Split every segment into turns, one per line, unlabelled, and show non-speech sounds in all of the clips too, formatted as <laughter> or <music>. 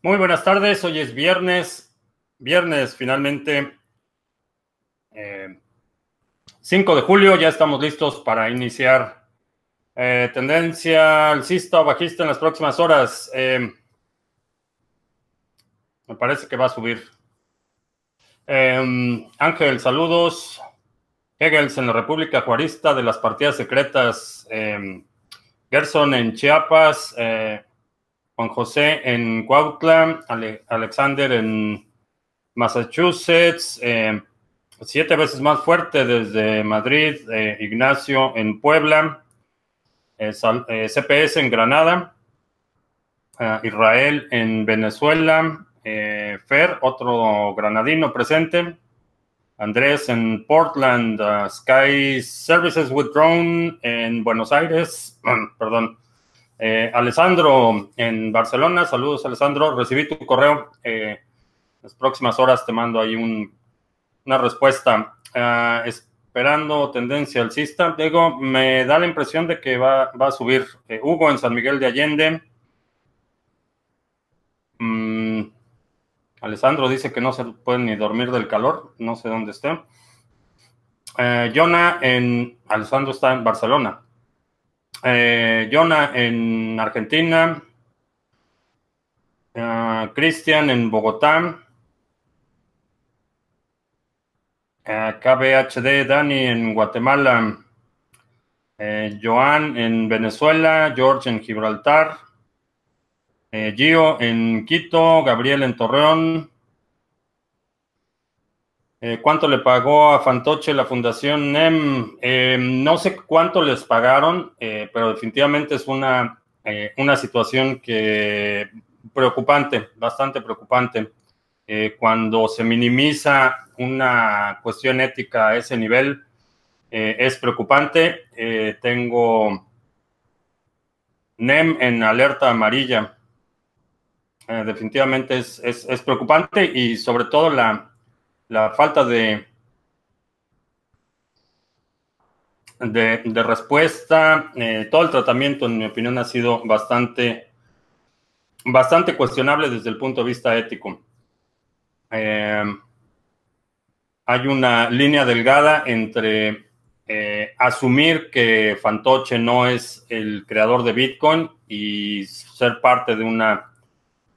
Muy buenas tardes, hoy es viernes, viernes finalmente, 5 eh, de julio, ya estamos listos para iniciar eh, tendencia alcista o bajista en las próximas horas. Eh, me parece que va a subir. Ángel, saludos. Hegels en la República Juarista de las partidas secretas. Gerson en Chiapas. Juan José en Cuautla, Alexander en Massachusetts, eh, siete veces más fuerte desde Madrid, eh, Ignacio en Puebla, eh, CPS en Granada, Israel en Venezuela, Fer, otro granadino presente, Andrés en Portland, Sky Services with Drone en Buenos Aires, <clears throat> perdón, eh, Alessandro en Barcelona, saludos Alessandro, recibí tu correo. Eh, las próximas horas te mando ahí una respuesta. Ah, esperando tendencia alcista. Diego, me da la impresión de que va, a subir eh, Hugo en San Miguel de Allende. Mm, Alessandro dice que no se puede ni dormir del calor, no sé dónde esté. Jonah en Alessandro está en Barcelona. Eh, Jonah en Argentina. Uh, Cristian en Bogotá. Uh, KBHD Dani en Guatemala. Eh, Joan en Venezuela. George en Gibraltar. Eh, Gio en Quito. Gabriel en Torreón. Eh, ¿Cuánto le pagó a Fantoche la Fundación NEM? Eh, no sé cuánto les pagaron, eh, pero definitivamente es una, una situación que preocupante, bastante preocupante. cuando se minimiza una cuestión ética a ese nivel, es preocupante. tengo NEM en alerta amarilla. definitivamente es, es preocupante y sobre todo la, la falta de, de, respuesta, eh, todo el tratamiento, en mi opinión, ha sido bastante, bastante cuestionable desde el punto de vista ético. Eh, hay una línea delgada entre eh, asumir que Fantoche no es el creador de Bitcoin y ser parte de una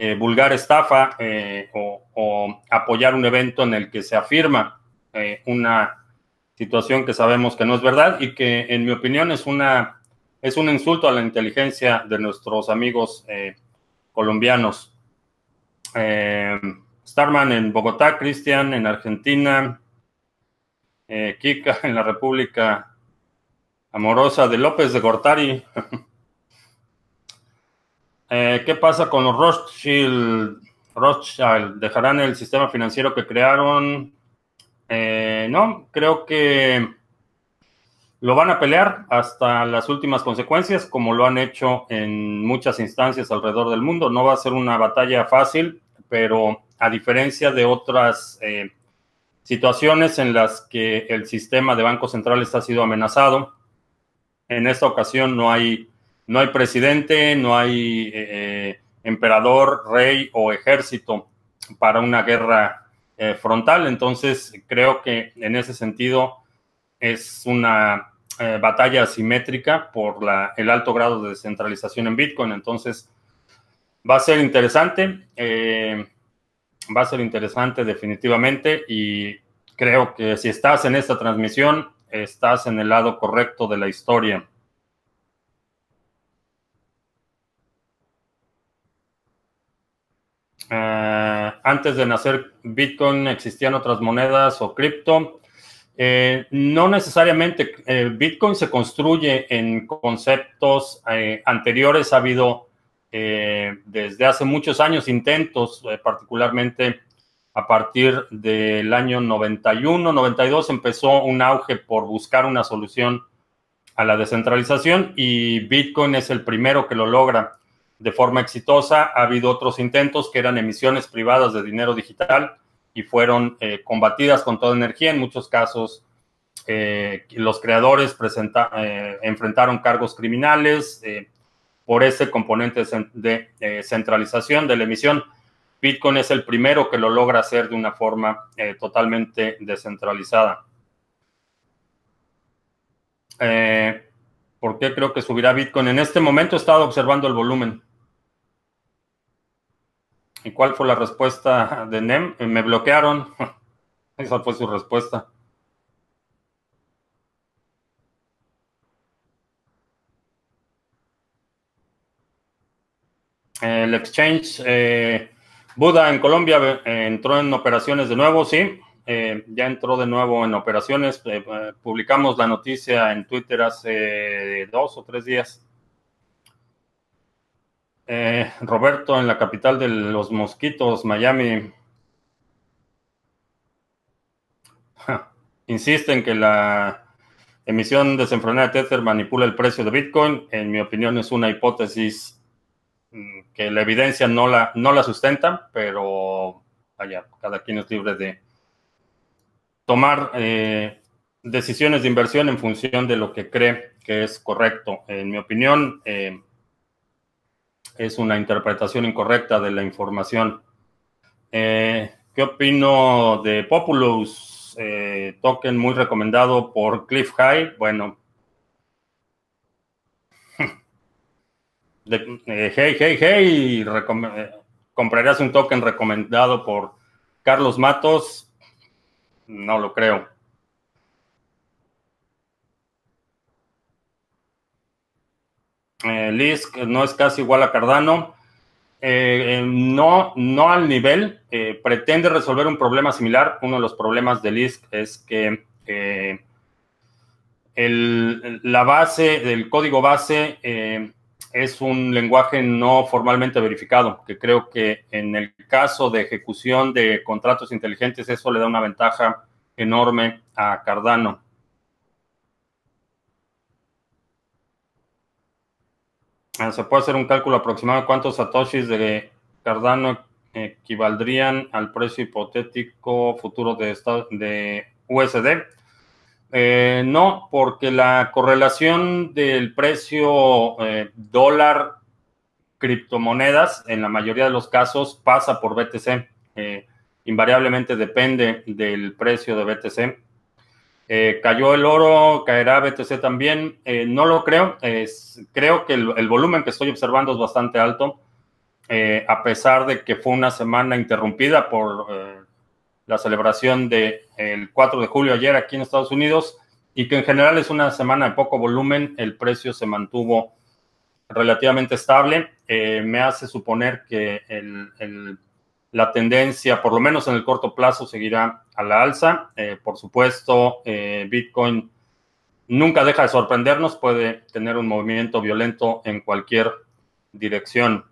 eh, vulgar estafa eh, o, apoyar un evento en el que se afirma eh, una situación que sabemos que no es verdad y que en mi opinión es una es un insulto a la inteligencia de nuestros amigos colombianos. Starman en Bogotá, Cristian en Argentina, Kika en la República Amorosa de López de Gortari. <laughs> Eh, ¿Qué pasa con los Rothschild? Rothschild, ¿dejarán el sistema financiero que crearon? Eh, no, creo que lo van a pelear hasta las últimas consecuencias, como lo han hecho en muchas instancias alrededor del mundo. No va a ser una batalla fácil, pero a diferencia de otras eh, situaciones en las que el sistema de bancos centrales ha sido amenazado, en esta ocasión no hay no hay presidente, no hay eh, eh, emperador, rey o ejército para una guerra eh, frontal. Entonces, creo que en ese sentido es una batalla asimétrica por la, el alto grado de descentralización en Bitcoin. Entonces, va a ser interesante, va a ser interesante definitivamente y creo que si estás en esta transmisión, estás en el lado correcto de la historia. Eh, antes de nacer Bitcoin existían otras monedas o cripto. Eh, no necesariamente eh, Bitcoin se construye en conceptos anteriores. Ha habido desde hace muchos años intentos, particularmente a partir del año 91, 92, empezó un auge por buscar una solución a la descentralización y Bitcoin es el primero que lo logra de forma exitosa. Ha habido otros intentos que eran emisiones privadas de dinero digital y fueron eh, combatidas con toda energía. En muchos casos, eh, los creadores eh, enfrentaron cargos criminales por ese componente de centralización de la emisión. Bitcoin es el primero que lo logra hacer de una forma totalmente descentralizada. ¿Por qué creo que subirá Bitcoin? En este momento he estado observando el volumen. ¿Y cuál fue la respuesta de NEM? Me bloquearon. <laughs> Esa fue su respuesta. El exchange eh, Buda en Colombia eh, entró en operaciones de nuevo, sí. Eh, ya entró de nuevo en operaciones. publicamos la noticia en Twitter hace dos o tres días. Roberto, en la capital de los mosquitos, Miami. Insiste en que la emisión desenfrenada de Tether manipula el precio de Bitcoin. En mi opinión es una hipótesis Mm, que la evidencia no la, no la sustenta, pero vaya, cada quien es libre de tomar eh, decisiones de inversión en función de lo que cree que es correcto. En mi opinión, eh, es una interpretación incorrecta de la información. Eh, ¿Qué opino de Populous? token muy recomendado por Cliff High. Bueno, <laughs> Eh, hey, hey, hey, eh, ¿comprarías un token recomendado por Carlos Matos? No lo creo. Eh, Lisk no es casi igual a Cardano. no, no al nivel. pretende resolver un problema similar. Uno de los problemas de Lisk es que la base, del código base, es un lenguaje no formalmente verificado, que creo que en el caso de ejecución de contratos inteligentes eso le da una ventaja enorme a Cardano. Se puede hacer un cálculo aproximado de cuántos satoshis de Cardano equivaldrían al precio hipotético futuro de, de USD. Eh, no, porque la correlación del precio eh, dólar criptomonedas en la mayoría de los casos pasa por BTC. Eh, invariablemente depende del precio de BTC. Cayó el oro, caerá BTC también. no lo creo. creo que el, volumen que estoy observando es bastante alto, a pesar de que fue una semana interrumpida por la celebración del 4 de julio ayer aquí en Estados Unidos y que en general es una semana de poco volumen, el precio se mantuvo relativamente estable. Eh, me hace suponer que la tendencia, por lo menos en el corto plazo, seguirá a la alza. Eh, por supuesto, eh, Bitcoin nunca deja de sorprendernos, puede tener un movimiento violento en cualquier dirección.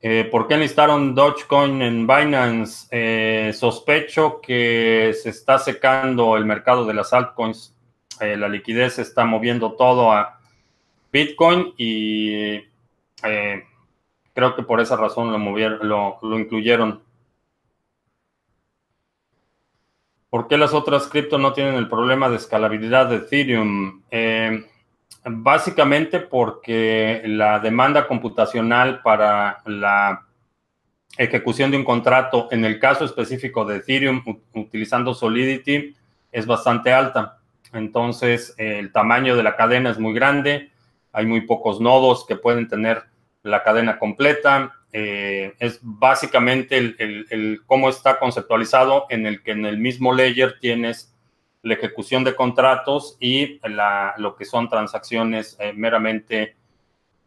Eh, ¿Por qué enlistaron Dogecoin en Binance? Eh, sospecho que se está secando el mercado de las altcoins. Eh, la liquidez está moviendo todo a Bitcoin y creo que por esa razón lo, incluyeron. ¿Por qué las otras cripto no tienen el problema de escalabilidad de Ethereum? Básicamente porque la demanda computacional para la ejecución de un contrato, en el caso específico de Ethereum, utilizando Solidity, es bastante alta. Entonces, el tamaño de la cadena es muy grande, hay muy pocos nodos que pueden tener la cadena completa. Eh, es básicamente el, cómo está conceptualizado en el que en el mismo layer tienes la ejecución de contratos y lo que son transacciones eh, meramente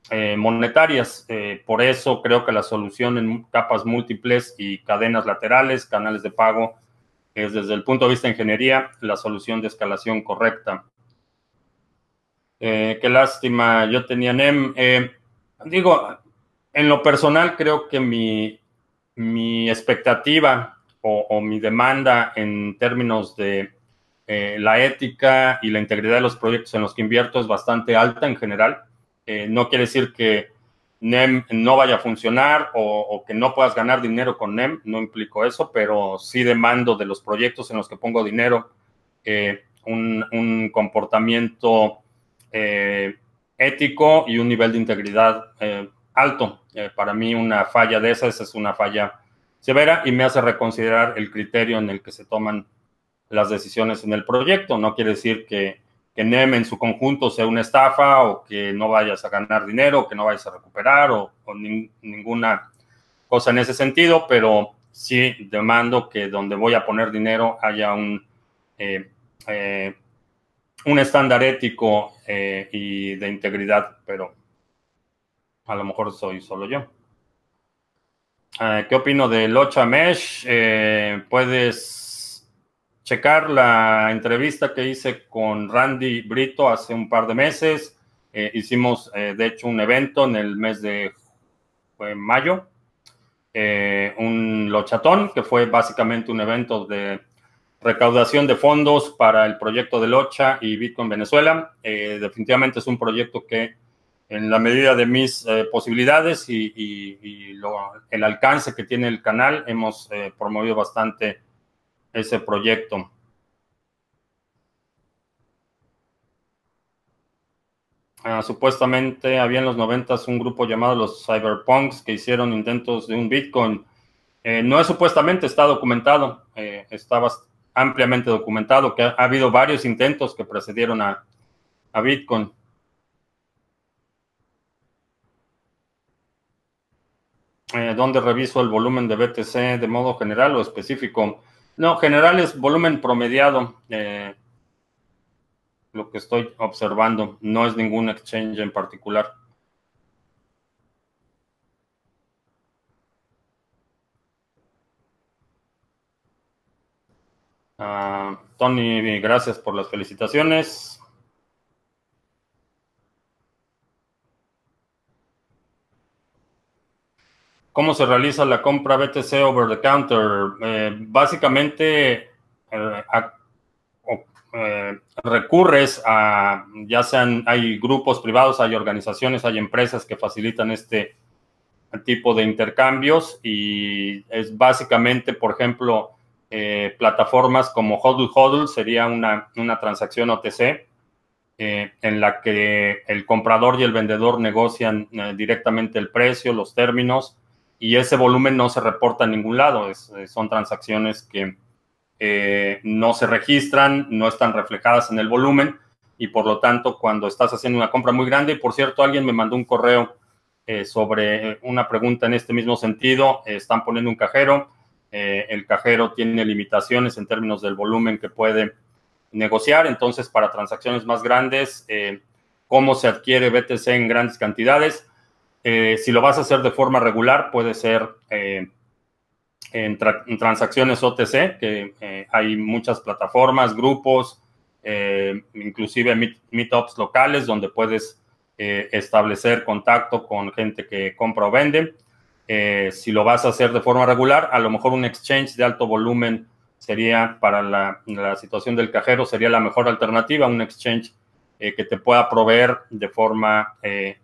eh, monetarias. Por eso creo que la solución en capas múltiples y cadenas laterales, canales de pago, es desde el punto de vista de ingeniería la solución de escalación correcta. qué lástima, yo tenía NEM. Digo, en lo personal creo que mi, mi expectativa o mi demanda en términos de eh, la ética y la integridad de los proyectos en los que invierto es bastante alta en general. Eh, no quiere decir que NEM no vaya a funcionar o, que no puedas ganar dinero con NEM, no implico eso, pero sí demando de los proyectos en los que pongo dinero eh, un, comportamiento ético y un nivel de integridad alto. para mí una falla de esas es una falla severa y me hace reconsiderar el criterio en el que se toman las decisiones en el proyecto. No quiere decir que, NEM en su conjunto sea una estafa o que no vayas a ganar dinero, o que no vayas a recuperar o, ninguna cosa en ese sentido, pero sí demando que donde voy a poner dinero haya un, eh, eh, un estándar ético eh, y de integridad, pero a lo mejor soy solo yo. ¿Qué opino de Locha Mesh? puedes checar la entrevista que hice con Randy Brito hace un par de meses. hicimos, de hecho, un evento en el mes de mayo eh, un lochatón, que fue básicamente un evento de recaudación de fondos para el proyecto de Locha y Bitcoin Venezuela. Eh, definitivamente es un proyecto que en la medida de mis eh, posibilidades y, el alcance que tiene el canal, hemos promovido bastante ese proyecto. Ah, supuestamente había en los 90 un grupo llamado los Cyberpunks que hicieron intentos de un Bitcoin. Eh, no es supuestamente, está documentado, eh, está ampliamente documentado que ha, habido varios intentos que precedieron a, a Bitcoin. Eh, ¿Dónde reviso el volumen de BTC de modo general o específico? No, general es volumen promediado. Eh, lo que estoy observando. No es ningún exchange en particular. Ah, Tony, gracias por las felicitaciones. ¿Cómo se realiza la compra BTC over the counter? Eh, básicamente, eh, eh, recurres a, ya sean, hay grupos privados, hay organizaciones, hay empresas que facilitan este tipo de intercambios y es básicamente, por ejemplo, eh, plataformas como Hodl Hodl sería una, una transacción OTC eh, en la que el comprador y el vendedor negocian directamente el precio, los términos y ese volumen no se reporta en ningún lado. son transacciones que eh, no se registran, no están reflejadas en el volumen y por lo tanto cuando estás haciendo una compra muy grande, y por cierto alguien me mandó un correo eh, sobre una pregunta en este mismo sentido, están poniendo un cajero, eh, el cajero tiene limitaciones en términos del volumen que puede negociar, entonces para transacciones más grandes, cómo se adquiere BTC en grandes cantidades, si lo vas a hacer de forma regular, puede ser en, transacciones OTC, que eh, hay muchas plataformas, grupos, eh, inclusive meetups locales donde puedes eh, establecer contacto con gente que compra o vende. Si lo vas a hacer de forma regular, a lo mejor un exchange de alto volumen sería para la, situación del cajero, sería la mejor alternativa, un exchange que te pueda proveer de forma,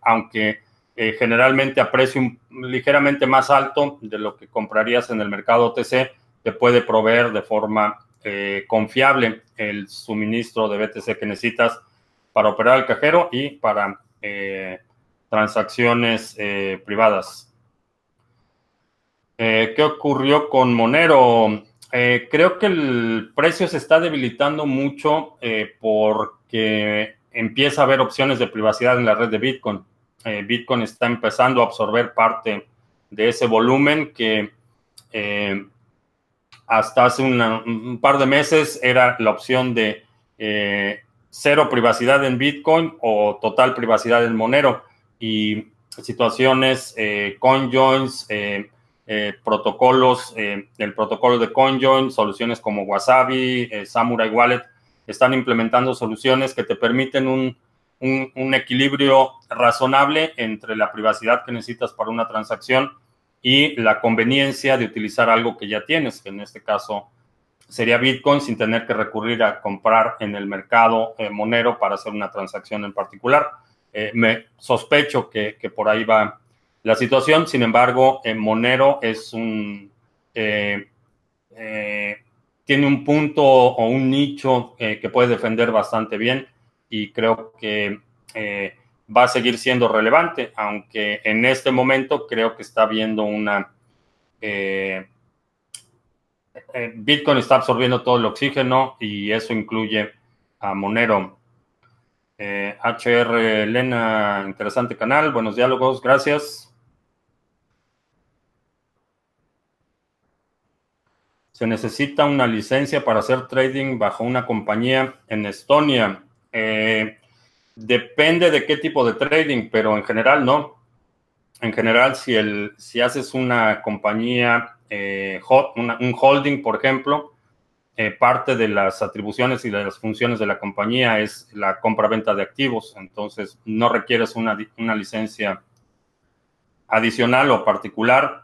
aunque eh, generalmente a precio ligeramente más alto de lo que comprarías en el mercado OTC, te puede proveer de forma eh, confiable el suministro de BTC que necesitas para operar el cajero y para eh, transacciones privadas. ¿Qué ocurrió con Monero? creo que el precio se está debilitando mucho porque empieza a haber opciones de privacidad en la red de Bitcoin. Eh, Bitcoin está empezando a absorber parte de ese volumen que eh, hasta hace un par de meses era la opción de eh, cero privacidad en Bitcoin o total privacidad en Monero. Y situaciones, CoinJoins, protocolos, el protocolo de CoinJoin, soluciones como Wasabi, Samurai Wallet, están implementando soluciones que te permiten un un, equilibrio razonable entre la privacidad que necesitas para una transacción y la conveniencia de utilizar algo que ya tienes, que en este caso sería Bitcoin sin tener que recurrir a comprar en el mercado eh, Monero para hacer una transacción en particular. Eh, me sospecho que, por ahí va la situación, sin embargo, en Monero es un... Eh, tiene un punto o un nicho que puede defender bastante bien y creo que eh, va a seguir siendo relevante, aunque en este momento creo que está viendo una... Eh, eh, Bitcoin está absorbiendo todo el oxígeno y eso incluye a Monero. HR Elena, interesante canal, buenos diálogos, gracias. Se necesita una licencia para hacer trading bajo una compañía en Estonia. Eh, depende de qué tipo de trading, pero en general no. En general, si, el, si haces una compañía, eh, un holding, por ejemplo, eh, parte de las atribuciones y de las funciones de la compañía es la compra-venta de activos. Entonces, no requieres una, una licencia adicional o particular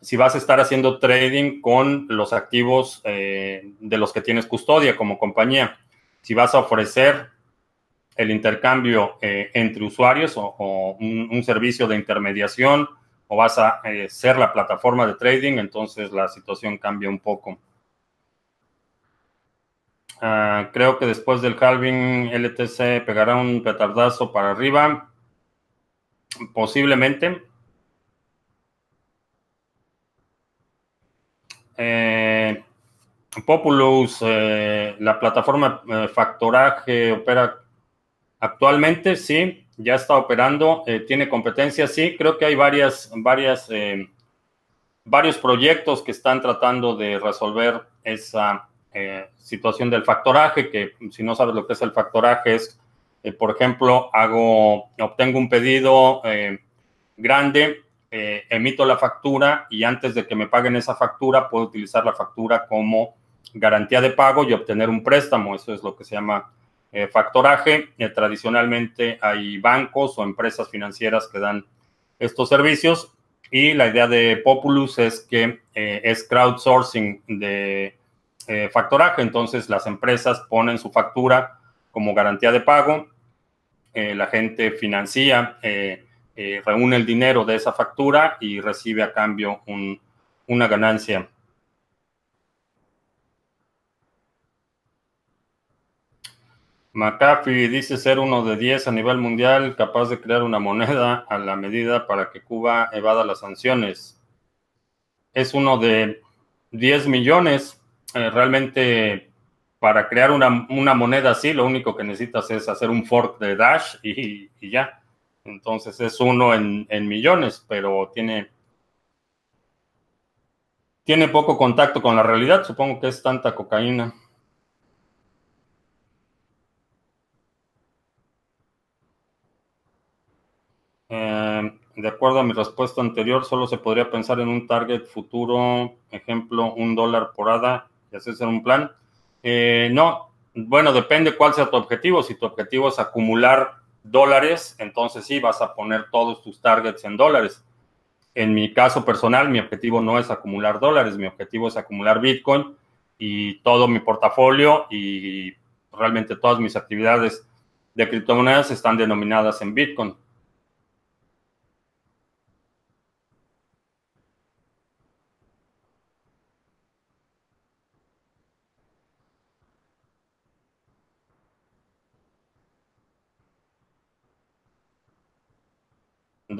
si vas a estar haciendo trading con los activos eh, de los que tienes custodia como compañía. Si vas a ofrecer el intercambio eh, entre usuarios o, un, servicio de intermediación o vas a eh, ser la plataforma de trading, entonces la situación cambia un poco. Ah, creo que después del halving LTC pegará un petardazo para arriba. Posiblemente. Eh, Populous, eh, la plataforma eh, Factoraje opera actualmente, sí, ya está operando, tiene competencia, sí, creo que hay varias, varias, varios proyectos que están tratando de resolver esa situación del factoraje, que si no sabes lo que es el factoraje es, por ejemplo, hago, obtengo un pedido grande eh, emito la factura y antes de que me paguen esa factura, puedo utilizar la factura como garantía de pago y obtener un préstamo. Eso es lo que se llama eh, factoraje. Eh, tradicionalmente hay bancos o empresas financieras que dan estos servicios y la idea de Populus es que es crowdsourcing de factoraje. Entonces las empresas ponen su factura como garantía de pago. la gente financia eh, reúne el dinero de esa factura y recibe a cambio una ganancia. McAfee dice ser uno de 10 a nivel mundial capaz de crear una moneda a la medida para que Cuba evada las sanciones. Es uno de 10 millones. Eh, realmente para crear una, moneda así, lo único que necesitas es hacer un fork de Dash y ya. Entonces es uno en, millones, pero tiene, tiene poco contacto con la realidad. Supongo que es tanta cocaína. Eh, de acuerdo a mi respuesta anterior, solo se podría pensar en un target futuro, ejemplo, un dólar por hada, y ser un plan. Eh, no, bueno, depende cuál sea tu objetivo. Si tu objetivo es acumular dólares, entonces sí vas a poner todos tus targets en dólares. En mi caso personal, mi objetivo no es acumular dólares, mi objetivo es acumular Bitcoin y todo mi portafolio y realmente todas mis actividades de criptomonedas están denominadas en Bitcoin.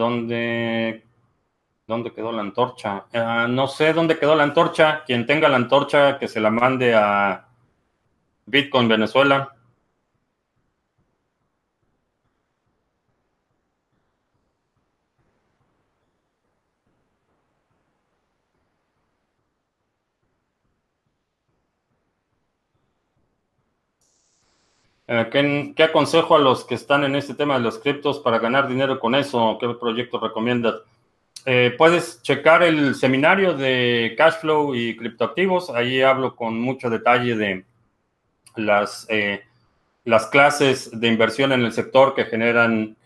¿Dónde, dónde quedó la antorcha? Ah, no sé dónde quedó la antorcha. Quien tenga la antorcha, que se la mande a Bitcoin Venezuela. Eh, ¿qué, aconsejo a los que están en este tema de los criptos para ganar dinero con eso? ¿Qué proyecto recomiendas? Eh, puedes checar el seminario de Cashflow y criptoactivos. Ahí hablo con mucho detalle de las, eh, las clases de inversión en el sector que generan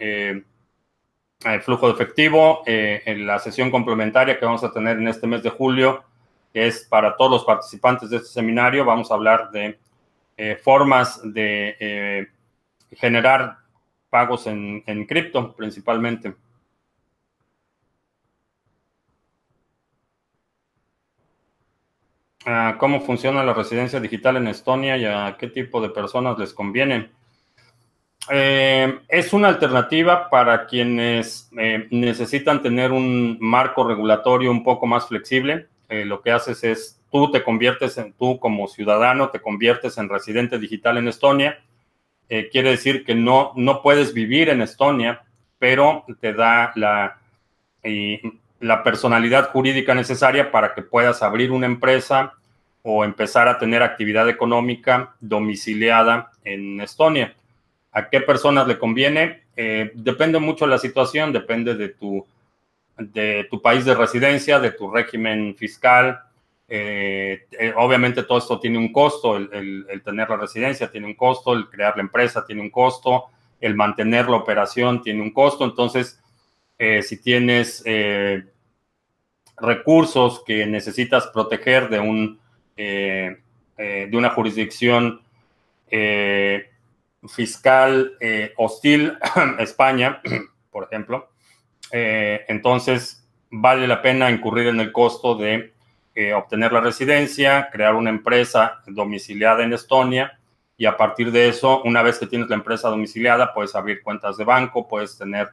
flujo de efectivo. en la sesión complementaria que vamos a tener en este mes de julio, que es para todos los participantes de este seminario, vamos a hablar de eh, formas de eh, generar pagos en, cripto principalmente. Ah, ¿Cómo funciona la residencia digital en Estonia y a qué tipo de personas les conviene? Eh, es una alternativa para quienes necesitan tener un marco regulatorio un poco más flexible. Lo que haces es, tú te conviertes en, tú como ciudadano, te conviertes en residente digital en Estonia. quiere decir que no, no puedes vivir en Estonia, pero te da la, la personalidad jurídica necesaria para que puedas abrir una empresa o empezar a tener actividad económica domiciliada en Estonia. ¿A qué personas le conviene? Eh, depende mucho de la situación, depende de tu, de tu país de residencia, de tu régimen fiscal. Eh, eh, obviamente todo esto tiene un costo, el, tener la residencia tiene un costo, el crear la empresa tiene un costo, el mantener la operación tiene un costo. Entonces, si tienes recursos que necesitas proteger de, un, de una jurisdicción fiscal eh, hostil España, <clears throat> por ejemplo, eh, entonces vale la pena incurrir en el costo de eh, obtener la residencia, crear una empresa domiciliada en Estonia y a partir de eso, una vez que tienes la empresa domiciliada, puedes abrir cuentas de banco, puedes tener,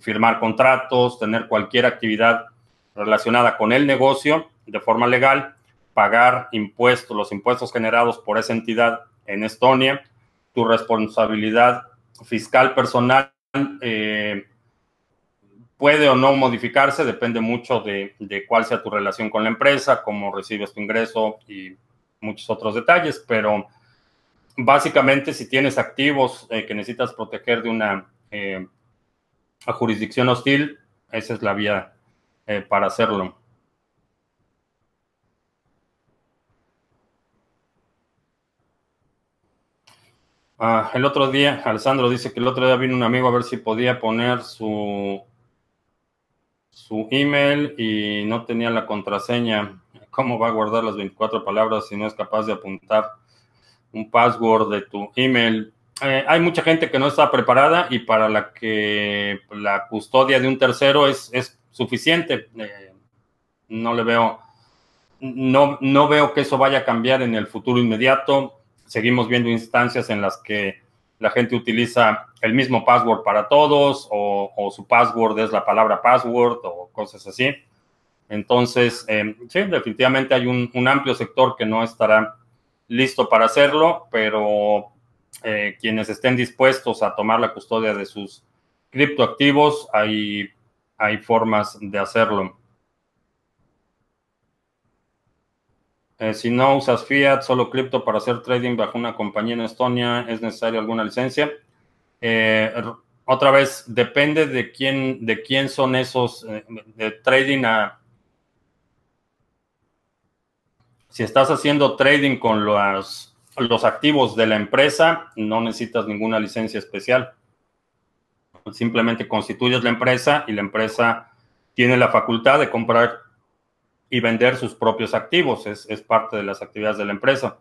firmar contratos, tener cualquier actividad relacionada con el negocio de forma legal, pagar impuestos, los impuestos generados por esa entidad en Estonia tu responsabilidad fiscal personal eh, puede o no modificarse, depende mucho de, cuál sea tu relación con la empresa, cómo recibes tu ingreso y muchos otros detalles, pero básicamente si tienes activos eh, que necesitas proteger de una eh, jurisdicción hostil, esa es la vía para hacerlo. Ah, el otro día, Alessandro dice que el otro día vino un amigo a ver si podía poner su, su email y no tenía la contraseña. ¿Cómo va a guardar las 24 palabras si no es capaz de apuntar un password de tu email? Eh, hay mucha gente que no está preparada y para la que la custodia de un tercero es, es suficiente. Eh, no le veo, no, no veo que eso vaya a cambiar en el futuro inmediato seguimos viendo instancias en las que la gente utiliza el mismo password para todos o, su password es la palabra password o cosas así. Entonces, eh, sí, definitivamente hay un, amplio sector que no estará listo para hacerlo, pero eh, quienes estén dispuestos a tomar la custodia de sus criptoactivos, hay, hay formas de hacerlo. Eh, si no usas fiat, solo cripto para hacer trading bajo una compañía en Estonia, ¿es necesaria alguna licencia? Eh, otra vez, depende de quién, de quién son esos eh, trading. Si estás haciendo trading con los, los activos de la empresa, no necesitas ninguna licencia especial. Simplemente constituyes la empresa y la empresa tiene la facultad de comprar y vender sus propios activos. Es, parte de las actividades de la empresa.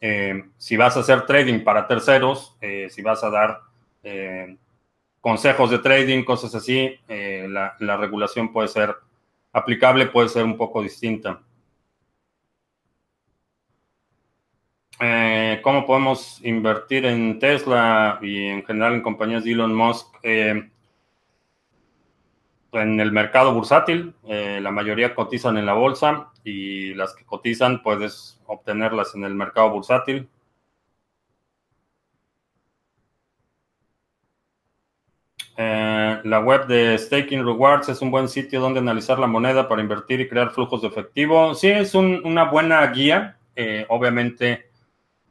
Eh, si vas a hacer trading para terceros, eh, si vas a dar eh, consejos de trading, cosas así, la, la, regulación puede ser aplicable, puede ser un poco distinta. ¿Cómo podemos invertir en Tesla y en general en compañías de Elon Musk? En el mercado bursátil. Eh, la mayoría cotizan en la bolsa y las que cotizan puedes obtenerlas en el mercado bursátil. Eh, la web de Staking Rewards es un buen sitio donde analizar la moneda para invertir y crear flujos de efectivo. Sí, es una buena guía. Eh, obviamente,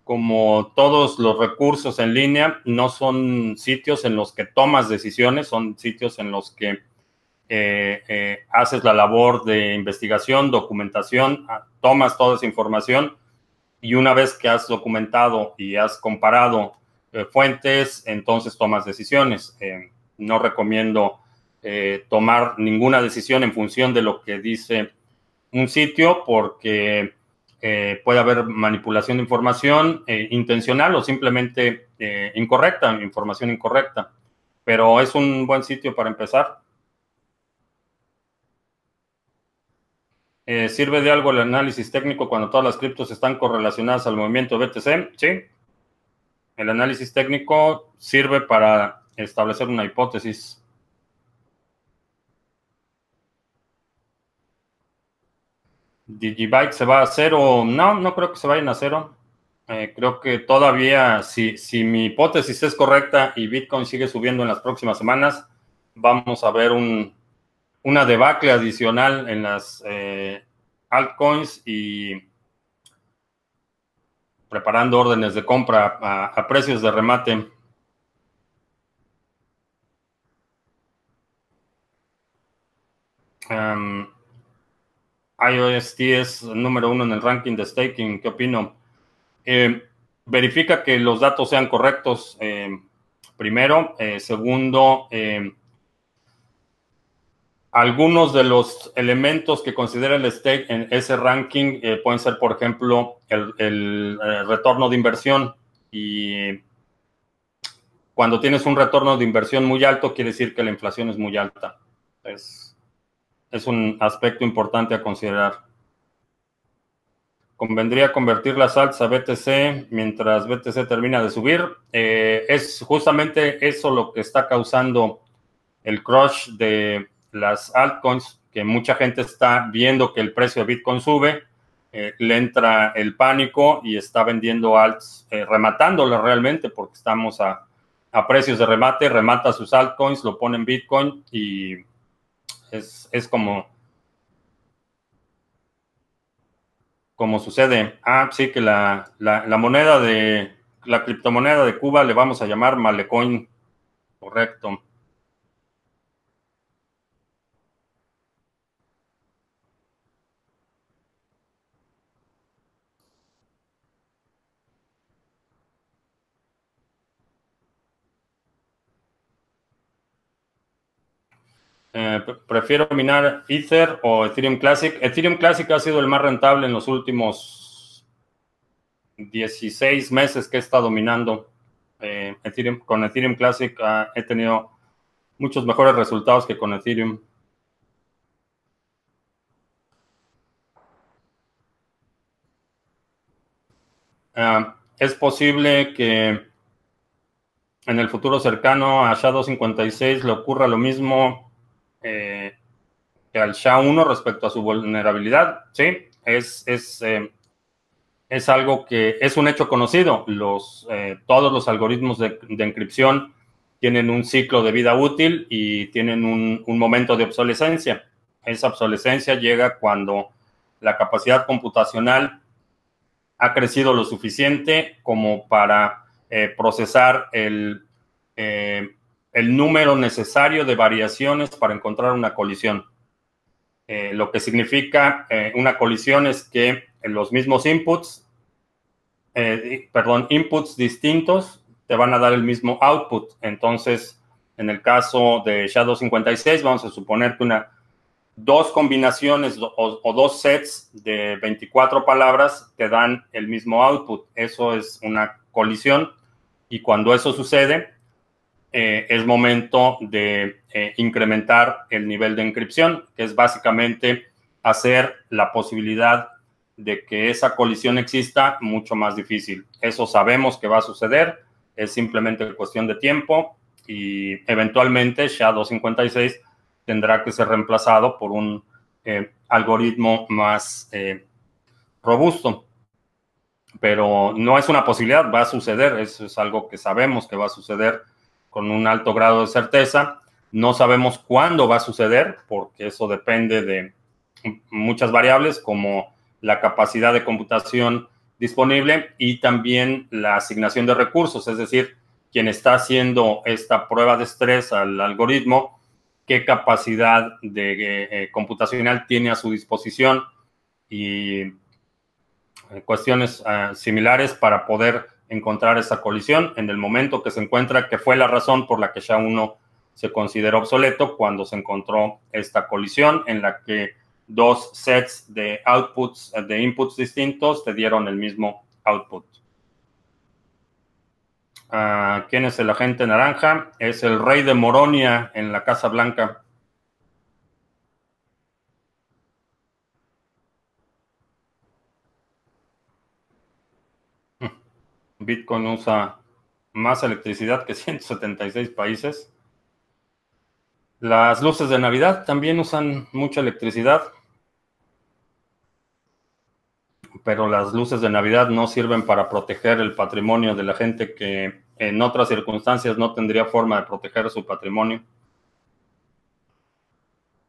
como todos los recursos en línea, no son sitios en los que tomas decisiones, son sitios en los que haces la labor de investigación, documentación, ah, tomas toda esa información y una vez que has documentado y has comparado eh, fuentes, entonces tomas decisiones. no recomiendo tomar ninguna decisión en función de lo que dice un sitio porque puede haber manipulación de información intencional o simplemente incorrecta, información incorrecta. Pero es un buen sitio para empezar. Eh, ¿Sirve de algo el análisis técnico cuando todas las criptos están correlacionadas al movimiento BTC? Sí. El análisis técnico sirve para establecer una hipótesis. Digibyte se va a cero. No, no creo que se vayan a cero. Eh, creo que todavía, si, si mi hipótesis es correcta y Bitcoin sigue subiendo en las próximas semanas, vamos a ver un, una debacle adicional en las eh, altcoins y preparando órdenes de compra a, precios de remate. Um, iOS es número uno en el ranking de staking. ¿Qué opino? Eh, verifica que los datos sean correctos. Eh, primero. Segundo, algunos de los elementos que considera el stake en ese ranking pueden ser, por ejemplo, el, retorno de inversión. Y cuando tienes un retorno de inversión muy alto, quiere decir que la inflación es muy alta. Es, es un aspecto importante a considerar. Convendría convertir las alts a BTC mientras BTC termina de subir. Eh, es justamente eso lo que está causando el crush de las altcoins, que mucha gente está viendo que el precio de Bitcoin sube, eh, le entra el pánico y está vendiendo alts, eh, realmente, porque estamos a, a, precios de remate, remata sus altcoins, lo pone en Bitcoin y es, es como como sucede. Ah, sí, que la, moneda de, la criptomoneda de Cuba le vamos a llamar Malecoin. Correcto. Eh, prefiero minar Ether o Ethereum Classic. Ethereum Classic ha sido el más rentable en los últimos 16 meses que he estado minando. Eh, Ethereum, con Ethereum Classic ah, he tenido muchos mejores resultados que con Ethereum. Ah, es posible que en el futuro cercano a Shadow 56 le ocurra lo mismo eh, al SHA-1 respecto a su vulnerabilidad. Sí, es, es, eh, es, algo que es un hecho conocido. Los, eh, todos los algoritmos de, encripción tienen un ciclo de vida útil y tienen un, un, momento de obsolescencia. Esa obsolescencia llega cuando la capacidad computacional ha crecido lo suficiente como para procesar el, el número necesario de variaciones para encontrar una colisión. Eh, lo que significa eh, una colisión es que los mismos inputs, eh, perdón, inputs distintos te van a dar el mismo output. Entonces, en el caso de Shadow 56, vamos a suponer que dos combinaciones o, o dos sets de 24 palabras te dan el mismo output. Eso es una colisión. Y cuando eso sucede, eh, es momento de eh, incrementar el nivel de encripción, que es básicamente hacer la posibilidad de que esa colisión exista mucho más difícil. Eso sabemos que va a suceder, es simplemente cuestión de tiempo y eventualmente SHA-256 tendrá que ser reemplazado por un eh, algoritmo más robusto. Pero no es una posibilidad, va a suceder, eso es algo que sabemos que va a suceder con un alto grado de certeza. No sabemos cuándo va a suceder, porque eso depende de muchas variables como la capacidad de computación disponible y también la asignación de recursos, es decir, quien está haciendo esta prueba de estrés al algoritmo, qué capacidad de, eh, computacional tiene a su disposición y eh, cuestiones eh, similares para poder encontrar esa colisión en el momento que se encuentra, que fue la razón por la que SHA-1 se consideró obsoleto cuando se encontró esta colisión en la que dos sets de outputs, de inputs distintos te dieron el mismo output. Ah, ¿Quién es el agente naranja? Es el rey de Moronia en la Casa Blanca. Bitcoin usa más electricidad que <laughs> 176 países. Las luces de Navidad también usan mucha electricidad, pero las luces de Navidad no sirven para proteger el patrimonio de la gente que en otras circunstancias no tendría forma de proteger su patrimonio.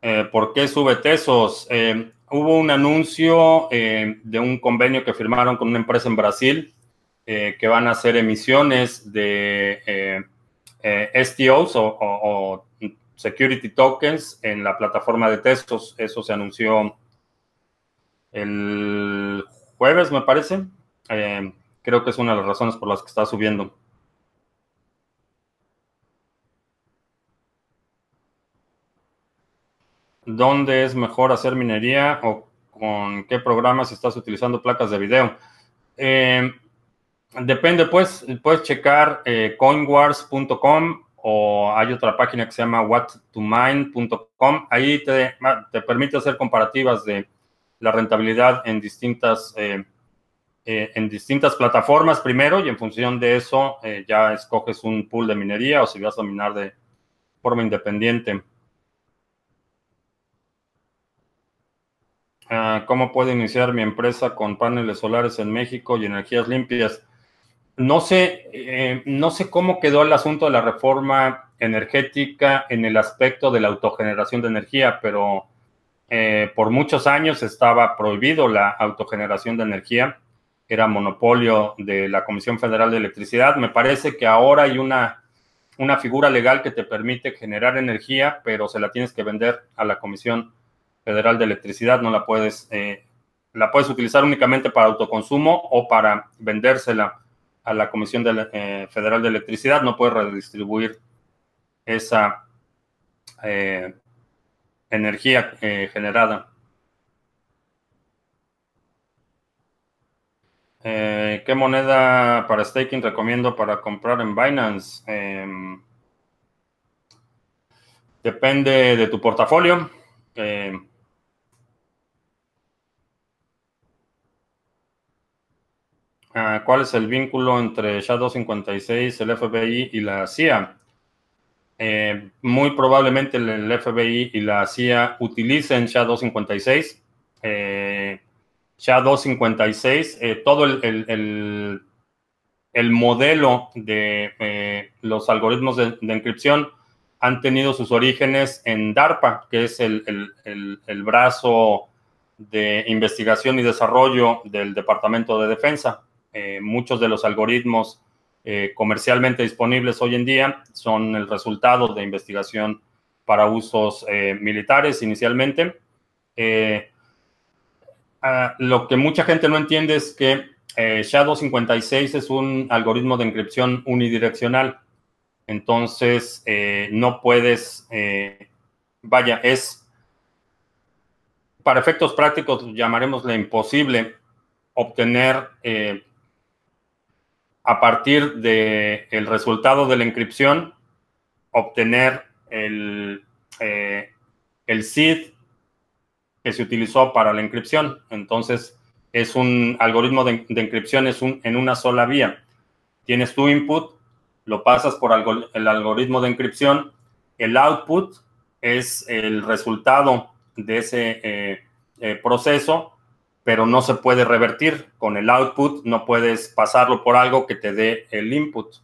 Eh, ¿Por qué sube Tesos? Eh, hubo un anuncio eh, de un convenio que firmaron con una empresa en Brasil que van a hacer emisiones de STOs o, security tokens en la plataforma de Tesos. Eso se anunció el jueves, me parece. creo que es una de las razones por las que está subiendo. ¿Dónde es mejor hacer minería o con qué programas estás utilizando placas de video? Eh, depende, pues, puedes checar eh, coinwars.com o hay otra página que se llama whattomine.com. Ahí te, te, permite hacer comparativas de la rentabilidad en distintas, eh, en distintas plataformas primero y en función de eso ya escoges un pool de minería o si vas a minar de forma independiente. Ah, ¿Cómo puedo iniciar mi empresa con paneles solares en México y energías limpias? No sé, eh, no sé cómo quedó el asunto de la reforma energética en el aspecto de la autogeneración de energía, pero eh, por muchos años estaba prohibido la autogeneración de energía, era monopolio de la Comisión Federal de Electricidad. Me parece que ahora hay una, una figura legal que te permite generar energía, pero se la tienes que vender a la Comisión Federal de Electricidad, no la puedes, eh, la puedes utilizar únicamente para autoconsumo o para vendérsela a la Comisión eh, Federal de Electricidad, no puedes redistribuir esa eh, energía generada. ¿Qué moneda para staking recomiendo para comprar en Binance? Em, depende de tu portafolio. ¿Cuál es el vínculo entre SHA-256, el FBI y la CIA? Eh, muy probablemente el, FBI y la CIA utilicen SHA-256. Eh, SHA-256, eh, todo el, el, modelo de los algoritmos de, de, encripción han tenido sus orígenes en DARPA, que es el, brazo de investigación y desarrollo del Departamento de Defensa. Eh, muchos de los algoritmos eh, comercialmente disponibles hoy en día son el resultado de investigación para usos eh, militares inicialmente. Ah, lo que mucha gente no entiende es que SHA-256 es un algoritmo de encripción unidireccional. Entonces, no puedes, vaya, es, para efectos prácticos, llamaremosle imposible obtener a partir del el resultado de la inscripción, obtener el, eh, el seed que se utilizó para la inscripción. Entonces, es un algoritmo de, de inscripción es un, en una sola vía. Tienes tu input, lo pasas por el algoritmo de inscripción, el output es el resultado de ese eh, eh, proceso pero no se puede revertir. Con el output no puedes pasarlo por algo que te dé el input.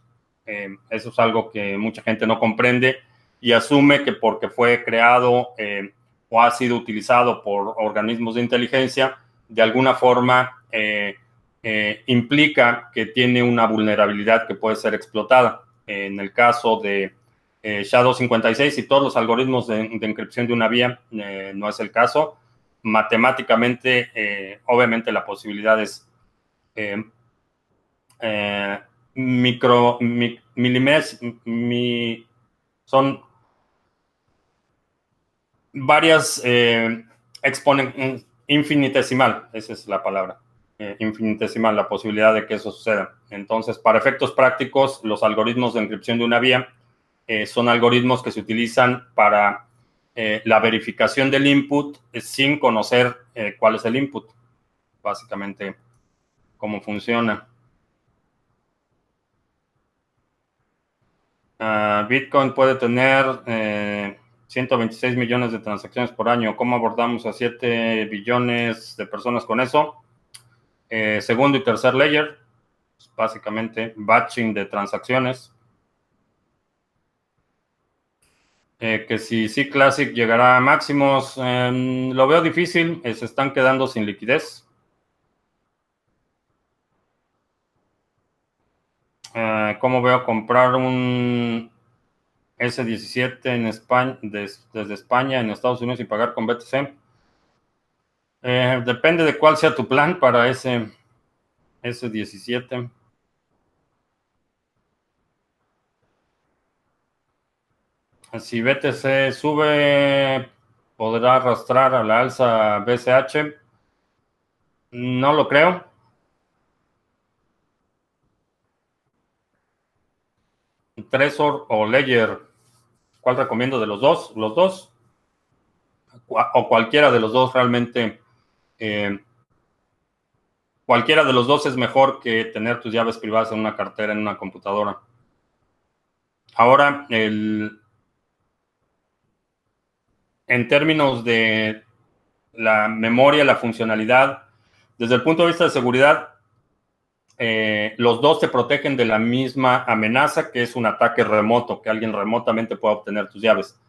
Eh, eso es algo que mucha gente no comprende y asume que porque fue creado eh, o ha sido utilizado por organismos de inteligencia, de alguna forma eh, implica que tiene una vulnerabilidad que puede ser explotada. En el caso de SHA-256 y todos los algoritmos de, de encripción de una vía, no es el caso matemáticamente, eh, obviamente la posibilidad es eh, eh, micro, mi, son varias exponen infinitesimal, esa es la palabra, infinitesimal, la posibilidad de que eso suceda. Entonces, para efectos prácticos, los algoritmos de encripción de una vía son algoritmos que se utilizan para eh, la verificación del input sin conocer eh, cuál es el input, básicamente cómo funciona. Ah, Bitcoin puede tener 126 millones de transacciones por año. ¿Cómo abordamos a 7 billones de personas con eso? segundo y tercer layer, básicamente batching de transacciones. Eh, que si C Classic llegará a máximos, em, lo veo difícil, eh, se están quedando sin liquidez. Eh, ¿Cómo veo comprar un S17 en España, desde España en Estados Unidos y pagar con BTC? depende de cuál sea tu plan para ese S17. Si BTC sube, podrá arrastrar a la alza BCH. No lo creo. Tresor o Ledger, ¿cuál recomiendo de los dos? Los dos. O cualquiera de los dos realmente. Eh, cualquiera de los dos es mejor que tener tus llaves privadas en una cartera, en una computadora. Ahora, el, en términos de la memoria, la funcionalidad, desde el punto de vista de seguridad, eh, los dos te protegen de la misma amenaza que es un ataque remoto, que alguien remotamente pueda obtener tus llaves.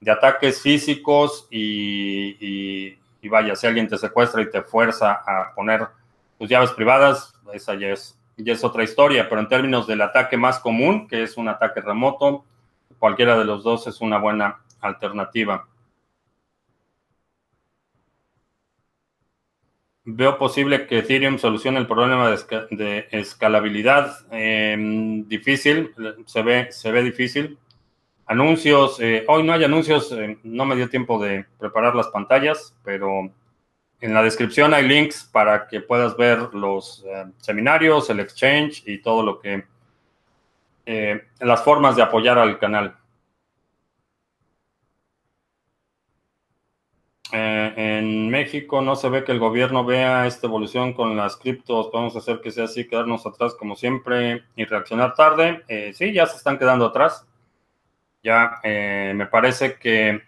De ataques físicos y, vaya, si alguien te secuestra y te fuerza a poner tus llaves privadas, esa ya es, ya es otra historia, pero en términos del ataque más común, que es un ataque remoto, cualquiera de los dos es una buena alternativa. Veo posible que Ethereum solucione el problema de, escalabilidad. Em, difícil, se ve, se ve difícil. Anuncios, eh, hoy no hay anuncios, eh, no me dio tiempo de preparar las pantallas, pero en la descripción hay links para que puedas ver los eh, seminarios, el exchange y todo lo que, las formas de apoyar al canal. Eh, en México no se ve que el gobierno vea esta evolución con las criptos. Podemos hacer que sea así, quedarnos atrás como siempre y reaccionar tarde. Eh, sí, ya se están quedando atrás. Ya eh, me parece que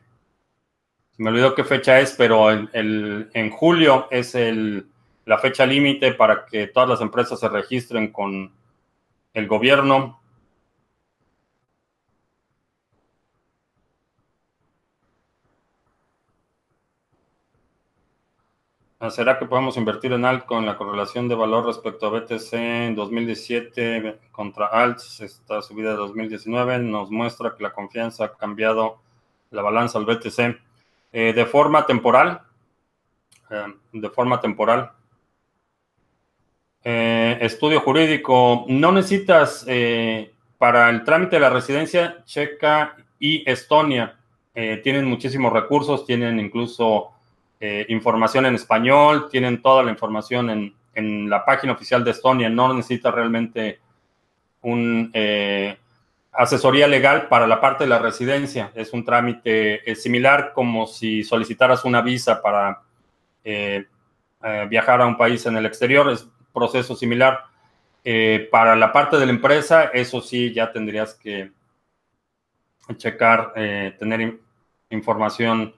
me olvidó qué fecha es, pero en julio es el, la fecha límite para que todas las empresas se registren con el gobierno. ¿Será que podemos invertir en con La correlación de valor respecto a BTC en 2017 contra ALTS, esta subida de 2019, nos muestra que la confianza ha cambiado la balanza al BTC eh, de forma temporal. Eh, de forma temporal. Eh, estudio jurídico. No necesitas para el trámite de la residencia checa y Estonia. tienen muchísimos recursos, tienen incluso eh, información en español, tienen toda la información en, la página oficial de Estonia, no necesita realmente un eh, asesoría legal para la parte de la residencia. Es un trámite similar como si solicitaras una visa para eh, viajar a un país en el exterior, es proceso similar. para la parte de la empresa, eso sí, ya tendrías que checar, tener información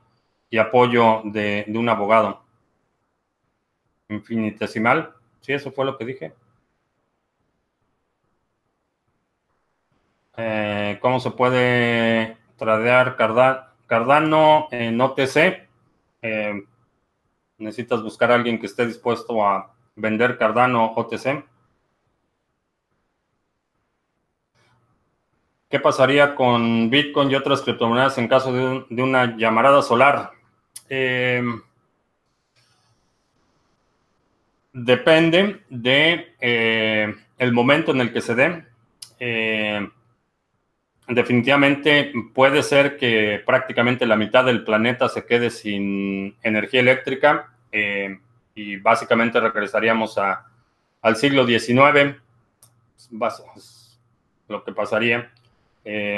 y apoyo de, un abogado. Infinitesimal. Sí, eso fue lo que dije. Eh, ¿Cómo se puede tradear Cardano en OTC? Eh, necesitas buscar a alguien que esté dispuesto a vender Cardano OTC. ¿Qué pasaría con Bitcoin y otras criptomonedas en caso de, de una llamarada solar? Eh, depende de eh, el momento en el que se dé. Eh, definitivamente puede ser que prácticamente la mitad del planeta se quede sin energía eléctrica y básicamente regresaríamos a, al siglo XIX, lo que pasaría.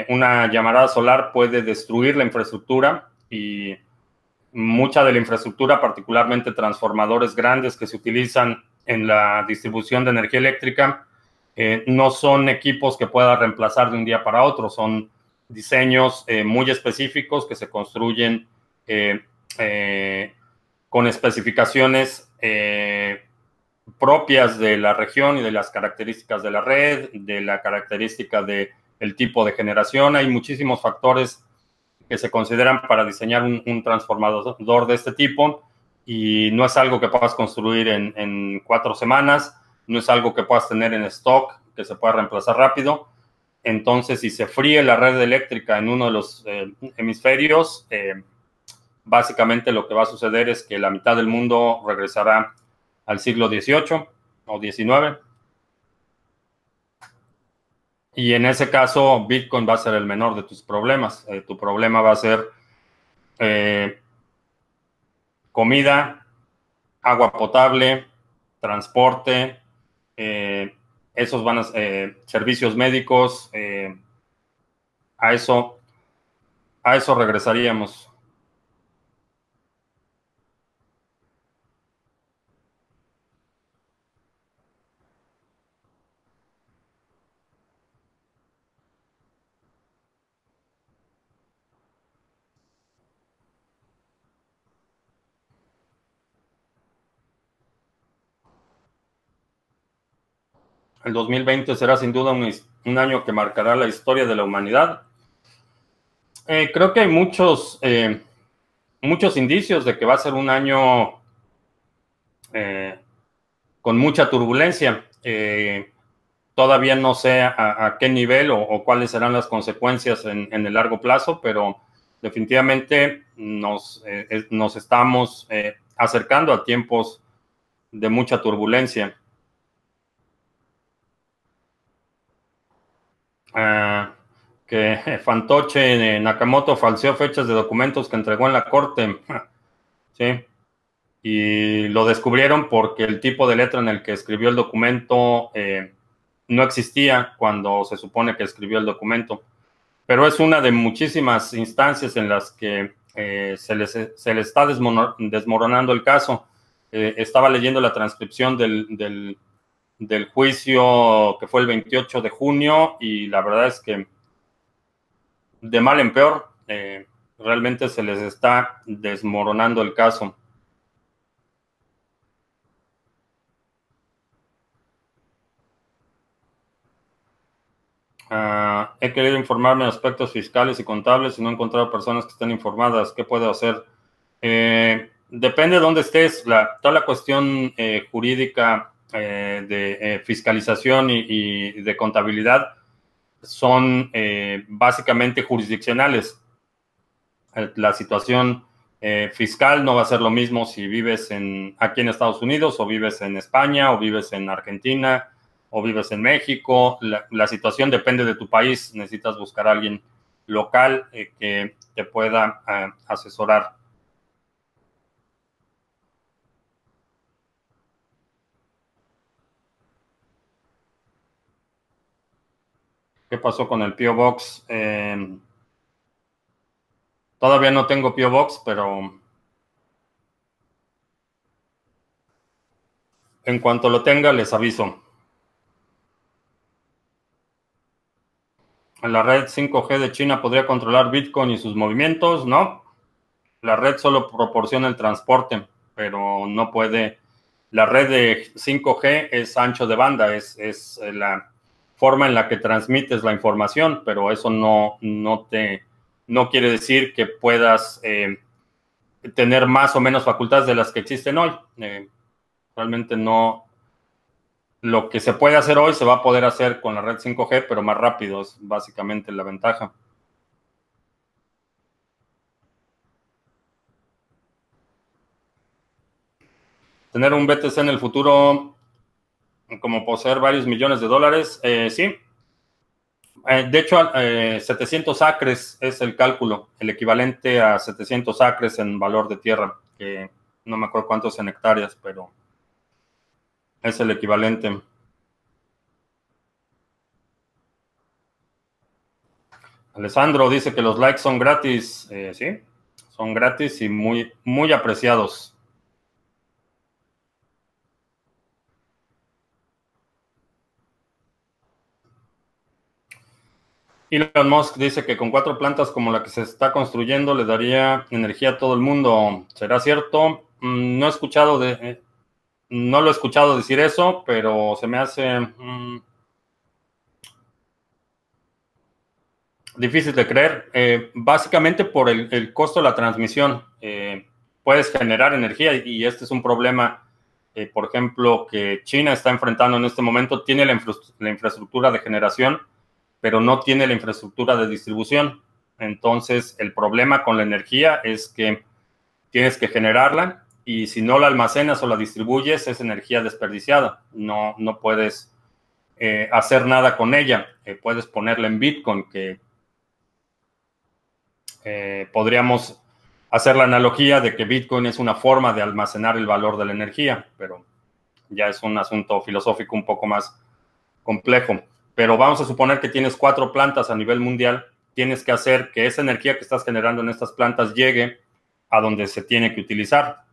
una llamarada solar puede destruir la infraestructura y mucha de la infraestructura, particularmente transformadores grandes que se utilizan en la distribución de energía eléctrica, eh, no son equipos que pueda reemplazar de un día para otro, son diseños muy específicos que se construyen con especificaciones propias de la región y de las características de la red, de la característica del el tipo de generación. Hay muchísimos factores que se consideran para diseñar un, transformador de este tipo y no es algo que puedas construir en, cuatro semanas, no es algo que puedas tener en stock, que se pueda reemplazar rápido. Entonces, si se fríe la red eléctrica en uno de los eh, hemisferios, eh, básicamente lo que va a suceder es que la mitad del mundo regresará al siglo XVIII o XIX. Y en ese caso, Bitcoin va a ser el menor de tus problemas. Eh, tu problema va a ser eh, comida, agua potable, transporte, eh, esos van a ser servicios médicos. a eso, a eso regresaríamos. El 2020 será sin duda un, año que marcará la historia de la humanidad. Eh, creo que hay muchos, eh, muchos indicios de que va a ser un año eh, con mucha turbulencia. todavía no sé a, qué nivel o, cuáles serán las consecuencias en, en, el largo plazo, pero definitivamente nos, nos estamos acercando a tiempos de mucha turbulencia. Ah, que <laughs> Fantoche Nakamoto falseó fechas de documentos que entregó en la corte. <laughs> Sí. Y lo descubrieron porque el tipo de letra en el que escribió el documento eh, no existía cuando se supone que escribió el documento. Pero es una de muchísimas instancias en las que eh, se, les, se está desmoronando el caso. Eh, estaba leyendo la transcripción del del juicio que fue el 28 de junio y la verdad es que de mal en peor, eh, realmente se les está desmoronando el caso. Ah, he querido informarme de aspectos fiscales y contables y no he encontrado personas que estén informadas. ¿Qué puedo hacer? Eh, depende de dónde estés. La, toda la cuestión eh, jurídica eh, de eh, fiscalización y, de contabilidad son eh, básicamente jurisdiccionales. La situación fiscal no va a ser lo mismo si vives en, aquí en Estados Unidos o vives en España o vives en Argentina o vives en México. La, situación depende de tu país. Necesitas buscar a alguien local que te pueda asesorar. ¿Qué pasó con el Pio Box? Eh, todavía no tengo Pio Box, pero en cuanto lo tenga les aviso. La red 5G de China podría controlar Bitcoin y sus movimientos, ¿no? La red solo proporciona el transporte, pero no puede. La red de 5G es ancho de banda, es, es la forma en la que transmites la información, pero eso no, no te no quiere decir que puedas eh, tener más o menos facultades de las que existen hoy. Eh, realmente no. Lo que se puede hacer hoy se va a poder hacer con la red 5G, pero más rápido, es básicamente la ventaja. Tener un BTC en el futuro como poseer varios millones de dólares, eh, sí. Eh, de hecho, 700 eh, acres es el cálculo, el equivalente a 700 acres en valor de tierra, que no me acuerdo cuántos en hectáreas, pero es el equivalente. Alessandro dice que los likes son gratis. sí, son gratis y muy, muy apreciados. Elon Musk dice que con cuatro plantas como la que se está construyendo le daría energía a todo el mundo. ¿Será cierto? Mm, no he escuchado de, eh, no lo he escuchado decir eso, pero se me hace mm, difícil de creer. Eh, básicamente por el, costo de la transmisión. Eh, puedes generar energía y este es un problema, por ejemplo, que China está enfrentando en este momento. Tiene la infraestructura de generación pero no tiene la infraestructura de distribución. Entonces, el problema con la energía es que tienes que generarla y si no la almacenas o la distribuyes, es energía desperdiciada. No, no puedes eh, hacer nada con ella. Eh, puedes ponerla en Bitcoin, que eh, podríamos hacer la analogía de que Bitcoin es una forma de almacenar el valor de la energía, pero ya es un asunto filosófico un poco más complejo pero vamos a suponer que tienes cuatro plantas a nivel mundial, tienes que hacer que esa energía que estás generando en estas plantas llegue a donde se tiene que utilizar.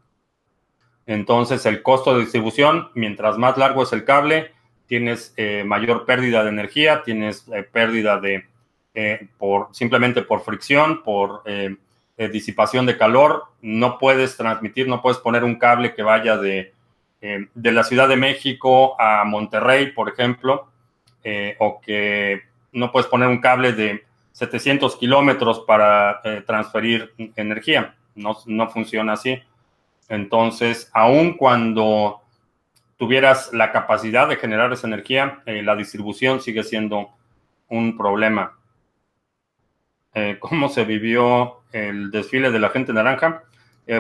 Entonces, el costo de distribución, mientras más largo es el cable, tienes eh, mayor pérdida de energía, tienes eh, pérdida de, eh, por, simplemente por fricción, por disipación de calor. No puedes transmitir, no puedes poner un cable que vaya de, de la Ciudad de México a Monterrey, por ejemplo, eh, o que no puedes poner un cable de 700 kilómetros para eh, transferir energía. No, no, funciona así. Entonces, aun cuando tuvieras la capacidad de generar esa energía, eh, la distribución sigue siendo un problema. ¿Cómo se vivió el desfile de la gente naranja?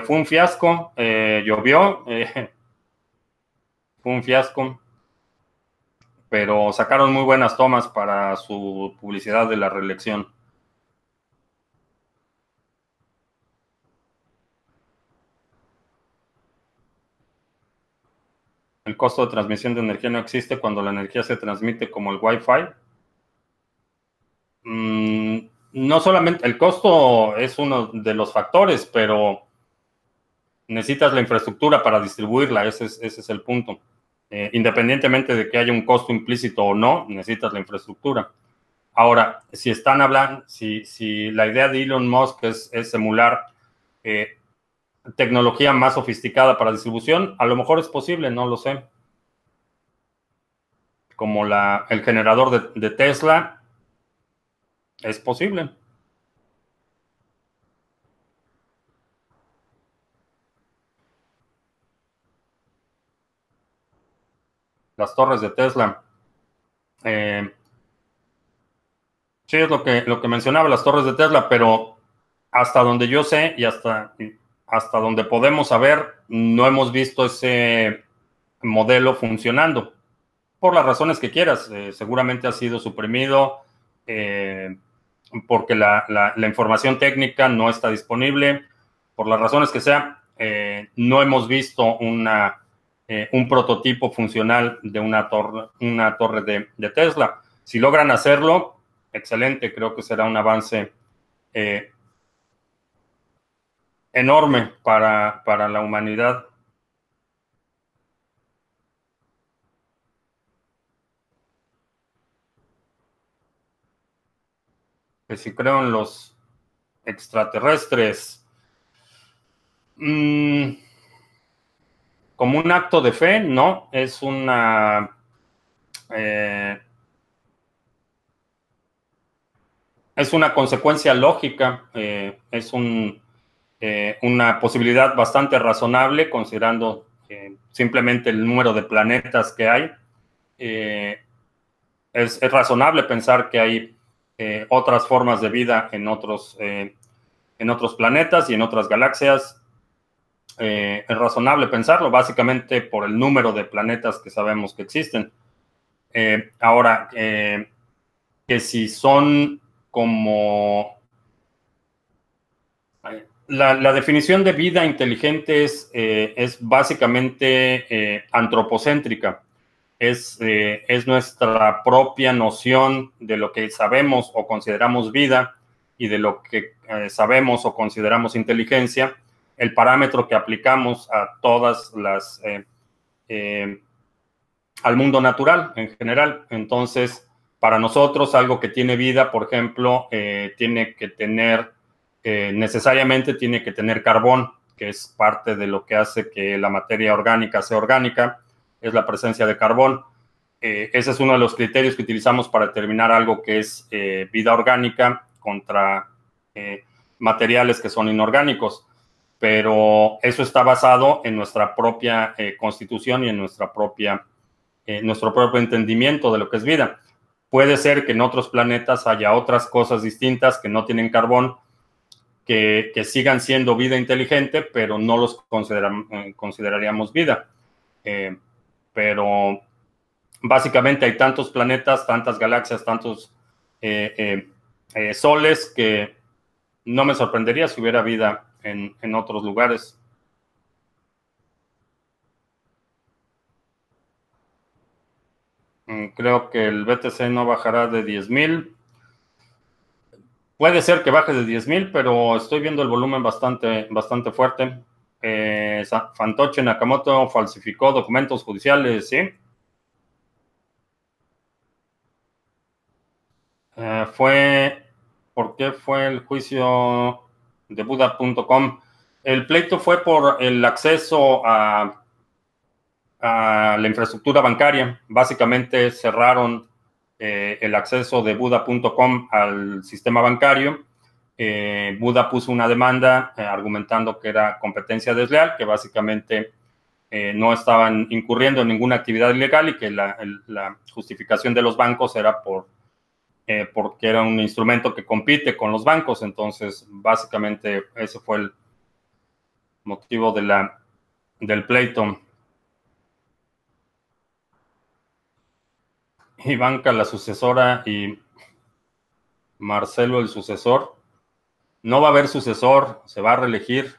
fue un fiasco, llovió, <laughs> fue un fiasco pero sacaron muy buenas tomas para su publicidad de la reelección. El costo de transmisión de energía no existe cuando la energía se transmite como el Wi-Fi. Mm, no solamente el costo es uno de los factores, pero necesitas la infraestructura para distribuirla, ese es el punto. Eh, independientemente de que haya un costo implícito o no, necesitas la infraestructura. Ahora, si están hablando, si, la idea de Elon Musk es, es emular eh, tecnología más sofisticada para distribución, a lo mejor es posible, no lo sé. Como la, el generador de Tesla, es posible. Las torres de Tesla. Eh, sí, es lo que, lo que mencionaba, las torres de Tesla, pero hasta donde yo sé y hasta, hasta donde podemos saber, no hemos visto ese modelo funcionando. Por las razones que quieras, eh, seguramente ha sido suprimido eh, porque la, la, información técnica no está disponible. Por las razones que sea, no hemos visto una eh, un prototipo funcional de una torre, una torre de, Tesla. Si logran hacerlo, excelente, creo que será un avance eh, enorme para, para la humanidad. Que si creo en los extraterrestres. Mmm, como un acto de fe, no, es una... Eh, es una consecuencia lógica, eh, es eh, una posibilidad bastante razonable considerando simplemente el número de planetas que hay. Es, es, razonable pensar que hay otras formas de vida en otros, en otros planetas y en otras galaxias. Eh, es razonable pensarlo, básicamente por el número de planetas que sabemos que existen. Eh, ahora, eh, que si son como... La, definición de vida inteligente es, es básicamente antropocéntrica. Es, es nuestra propia noción de lo que sabemos o consideramos vida y de lo que sabemos o consideramos inteligencia el parámetro que aplicamos a todas las, eh, eh, al mundo natural en general. Entonces, para nosotros algo que tiene vida, por ejemplo, eh, tiene que tener, necesariamente tiene que tener carbón, que es parte de lo que hace que la materia orgánica sea orgánica, es la presencia de carbón. Ese es uno de los criterios que utilizamos para determinar algo que es vida orgánica contra materiales que son inorgánicos. Pero eso está basado en nuestra propia constitución y en nuestra propia, nuestro propio entendimiento de lo que es vida. Puede ser que en otros planetas haya otras cosas distintas que no tienen carbón, que, sigan siendo vida inteligente, pero no los eh, consideraríamos vida. Eh, pero básicamente hay tantos planetas, tantas galaxias, tantos eh, soles que no me sorprendería si hubiera vida en, otros lugares. Mm, creo que el BTC no bajará de 10.000. Puede ser que baje de 10.000, pero estoy viendo el volumen bastante, bastante fuerte. Eh, Fantoche Nakamoto falsificó documentos judiciales, ¿sí? Eh, fue, ¿por qué fue el juicio de Buda.com? El pleito fue por el acceso a la infraestructura bancaria. Básicamente cerraron eh, el acceso de Buda.com al sistema bancario. Eh, Buda puso una demanda eh, argumentando que era competencia desleal, que básicamente no estaban incurriendo en ninguna actividad ilegal y que la justificación de los bancos era por, porque era un instrumento que compite con los bancos. Entonces, básicamente ese fue el motivo de la, del pleito. Ivanka la sucesora y Marcelo el sucesor. No va a haber sucesor, se va a reelegir.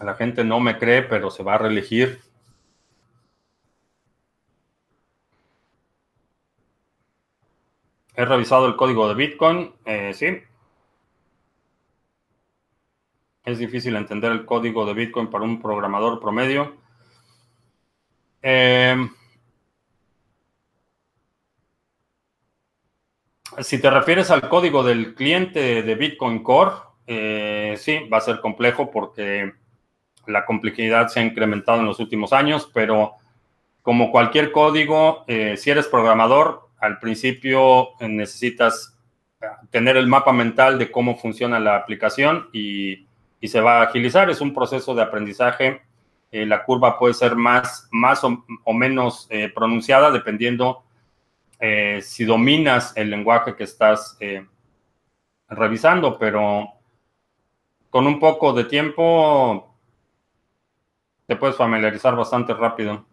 La gente no me cree, pero se va a reelegir. He revisado el código de Bitcoin, eh, sí. Es difícil entender el código de Bitcoin para un programador promedio. Eh, si te refieres al código del cliente de Bitcoin Core, eh, sí, va a ser complejo porque la complejidad se ha incrementado en los últimos años, pero como cualquier código, si eres programador, al principio necesitas tener el mapa mental de cómo funciona la aplicación y, se va a agilizar. Es un proceso de aprendizaje eh, la curva puede ser más, o, menos eh, pronunciada dependiendo eh, si dominas el lenguaje que estás revisando, pero con un poco de tiempo te puedes familiarizar bastante rápido.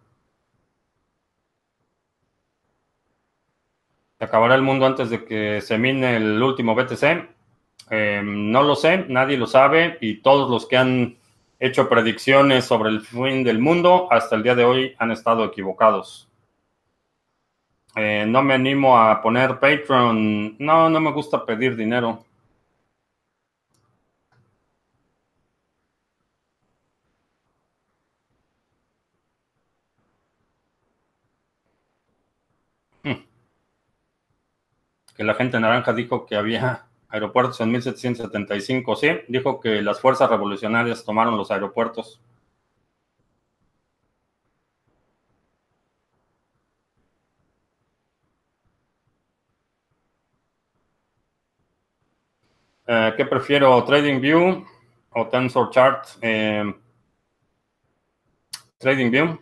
¿Se acabará el mundo antes de que se mine el último BTC? no lo sé, nadie lo sabe y todos los que han hecho predicciones sobre el fin del mundo, hasta el día de hoy han estado equivocados. Eh, no me animo a poner Patreon. No, no me gusta pedir dinero. Que la gente naranja dijo que había <laughs> aeropuertos en 1775. Sí, dijo que las fuerzas revolucionarias tomaron los aeropuertos. Eh, ¿Qué prefiero, TradingView o TensorChart? Eh, TradingView.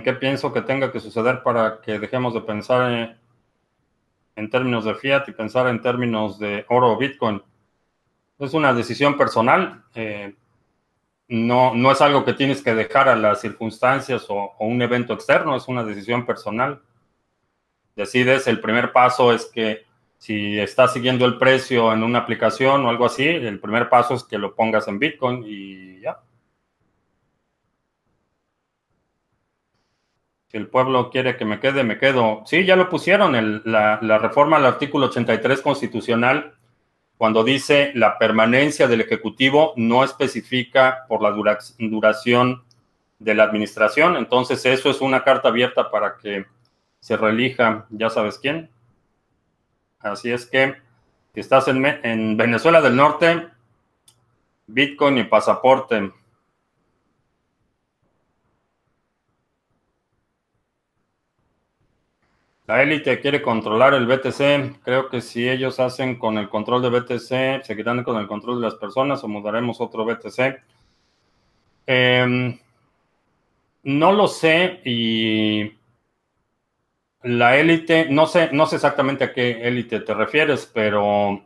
Qué pienso que tenga que suceder para que dejemos de pensar en, términos de fiat y pensar en términos de oro o Bitcoin? Es una decisión personal. Eh, no, no es algo que tienes que dejar a las circunstancias o, un evento externo, es una decisión personal. Decides, el primer paso es que si estás siguiendo el precio en una aplicación o algo así, el primer paso es que lo pongas en Bitcoin y ya. Si el pueblo quiere que me quede, me quedo. Sí, ya lo pusieron, la, reforma al artículo 83 constitucional Cuando dice la permanencia del Ejecutivo, no especifica por la duración de la administración. Entonces, eso es una carta abierta para que se reelija, ya sabes quién. Así es que, si estás en Venezuela del Norte, Bitcoin y pasaporte. La élite quiere controlar el BTC. Creo que si ellos hacen con el control de BTC, seguirán con el control de las personas o mudaremos otro BTC. Em, no lo sé y la élite, no sé, no sé exactamente a qué élite te refieres, pero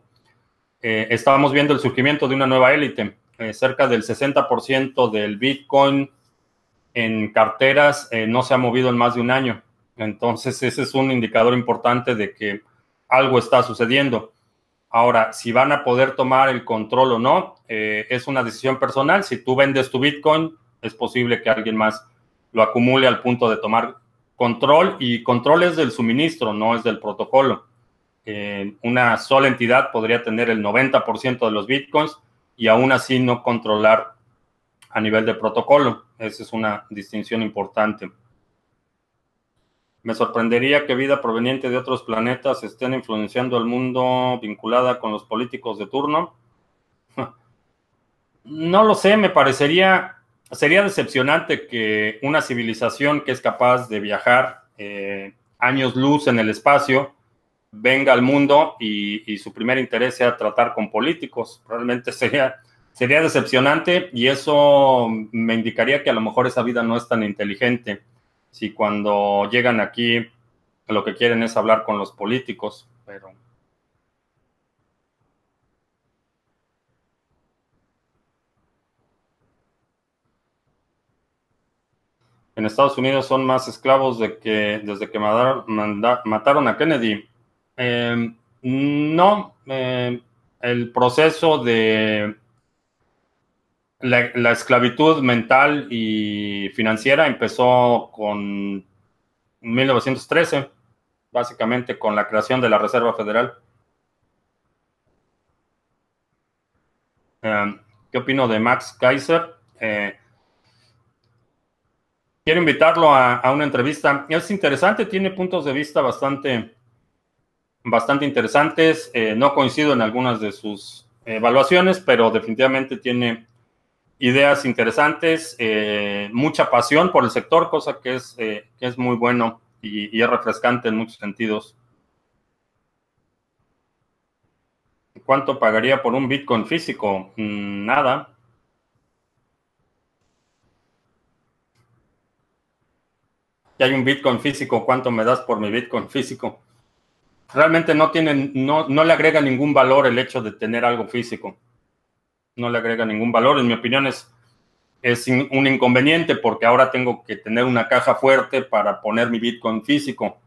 eh, estábamos viendo el surgimiento de una nueva élite. Eh, cerca del 60% del Bitcoin en carteras eh, no se ha movido en más de un año. Entonces, ese es un indicador importante de que algo está sucediendo. Ahora, si van a poder tomar el control o no, eh, es una decisión personal. Si tú vendes tu Bitcoin, es posible que alguien más lo acumule al punto de tomar control y control es del suministro, no es del protocolo. Eh, una sola entidad podría tener el 90% de los Bitcoins y aún así no controlar a nivel de protocolo. Esa es una distinción importante. Me sorprendería que vida proveniente de otros planetas estén influenciando al mundo vinculada con los políticos de turno. <laughs> No lo sé, me parecería, sería decepcionante que una civilización que es capaz de viajar eh, años luz en el espacio venga al mundo y, su primer interés sea tratar con políticos. Realmente sería, sería decepcionante y eso me indicaría que a lo mejor esa vida no es tan inteligente si cuando llegan aquí lo que quieren es hablar con los políticos, pero... En Estados Unidos son más esclavos de que desde que mataron, a Kennedy. Em, no, em, el proceso de la, esclavitud mental y financiera empezó con 1913, básicamente con la creación de la Reserva Federal. Eh, ¿Qué opino de Max Kaiser? Eh, quiero invitarlo a, una entrevista. Es interesante, tiene puntos de vista bastante, bastante interesantes. Eh, no coincido en algunas de sus evaluaciones, pero definitivamente tiene ideas interesantes, eh, mucha pasión por el sector, cosa que es, eh, es muy bueno y, es refrescante en muchos sentidos. ¿Cuánto pagaría por un Bitcoin físico? Mm, nada. Y hay un Bitcoin físico, ¿cuánto me das por mi Bitcoin físico? Realmente no tienen, no, no le agrega ningún valor el hecho de tener algo físico no le agrega ningún valor. En mi opinión es, es un inconveniente porque ahora tengo que tener una caja fuerte para poner mi Bitcoin físico.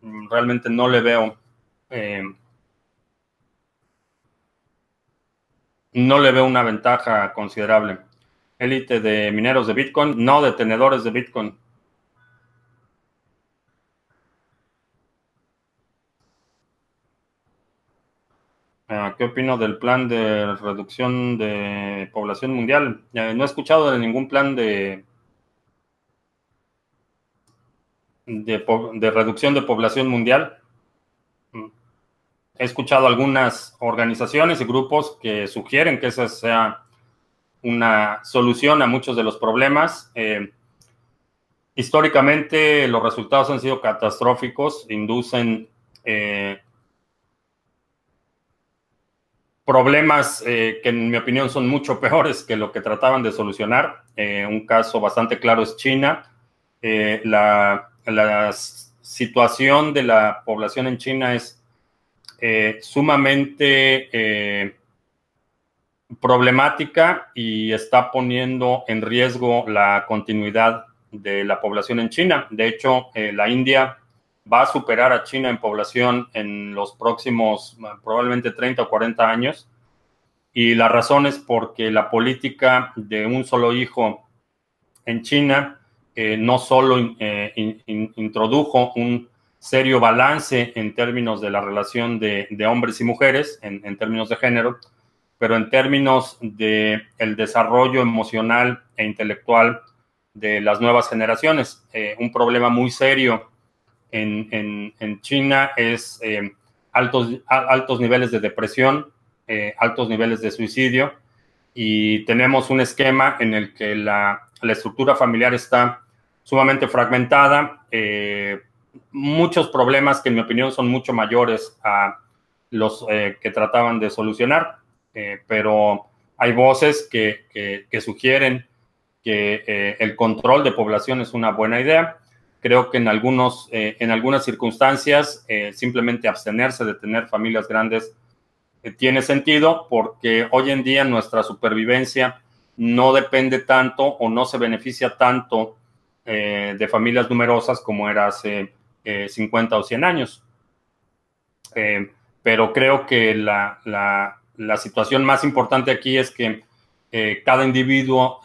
Mm, realmente no le veo... Eh, no le veo una ventaja considerable. Élite de mineros de Bitcoin, no de tenedores de Bitcoin. ¿Qué opino del plan de reducción de población mundial? No he escuchado de ningún plan de, de, reducción de población mundial. Mm. He escuchado algunas organizaciones y grupos que sugieren que esa sea una solución a muchos de los problemas. Eh, históricamente los resultados han sido catastróficos, inducen eh, problemas que en mi opinión son mucho peores que lo que trataban de solucionar. Eh, un caso bastante claro es China. Eh, la, situación de la población en China es eh, sumamente problemática y está poniendo en riesgo la continuidad de la población en China. De hecho, la India va a superar a China en población en los próximos probablemente 30 o 40 años. Y la razón es porque la política de un solo hijo en China eh, no solo eh, introdujo un serio balance en términos de la relación de, hombres y mujeres, en, términos de género, pero en términos de el desarrollo emocional e intelectual de las nuevas generaciones. Eh, un problema muy serio en, China es eh, altos, altos niveles de depresión, eh, altos niveles de suicidio, y tenemos un esquema en el que la, la estructura familiar está sumamente fragmentada, muchos problemas que en mi opinión son mucho mayores a los que trataban de solucionar, pero hay voces que, que sugieren que eh, el control de población es una buena idea. Creo que en, algunos, eh, en algunas circunstancias eh, simplemente abstenerse de tener familias grandes tiene sentido porque hoy en día nuestra supervivencia no depende tanto o no se beneficia tanto de familias numerosas como era hace 50 o 100 años. pero creo que la, la, la, situación más importante aquí es que cada individuo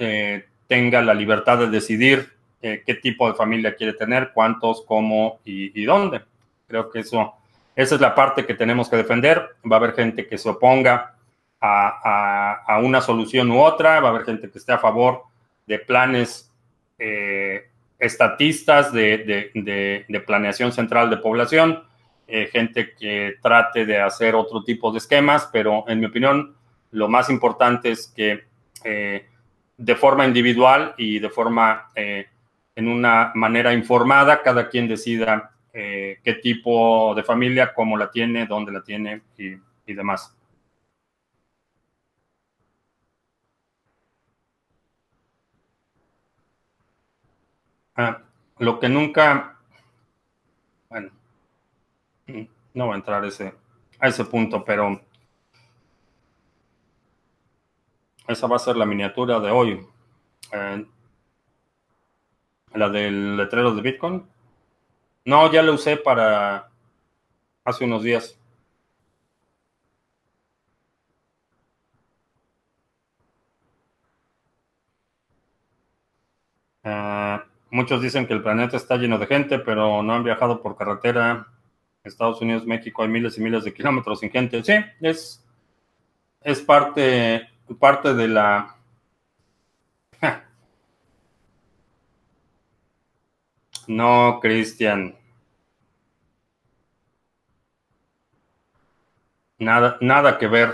tenga la libertad de decidir eh, qué tipo de familia quiere tener, cuántos, cómo y, dónde. Creo que eso, esa es la parte que tenemos que defender. Va a haber gente que se oponga a, una solución u otra, va a haber gente que esté a favor de planes eh, estatistas de, planeación central de población, eh, gente que trate de hacer otro tipo de esquemas, pero en mi opinión lo más importante es que de forma individual y de forma, eh, en una manera informada, cada quien decida eh, qué tipo de familia, cómo la tiene, dónde la tiene y, demás. Ah, lo que nunca, bueno, no voy a entrar ese, a ese punto, pero Esa va a ser la miniatura de hoy. Eh, la del letrero de Bitcoin. No, ya la usé para hace unos días. Eh, muchos dicen que el planeta está lleno de gente, pero no han viajado por carretera. Estados Unidos, México, hay miles y miles de kilómetros sin gente. Sí, es, es parte parte de la... No, Cristian. Nada, nada que ver.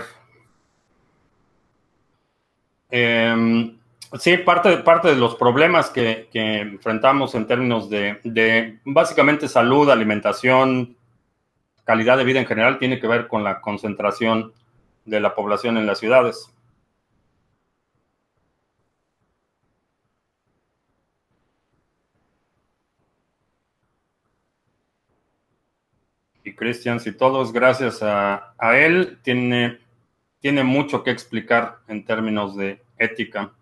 Em, sí, parte, parte de los problemas que, enfrentamos en términos de, de, básicamente salud, alimentación, calidad de vida en general, tiene que ver con la concentración de la población en las ciudades. Y Christian, si todo es gracias a, él, tiene, tiene mucho que explicar en términos de ética.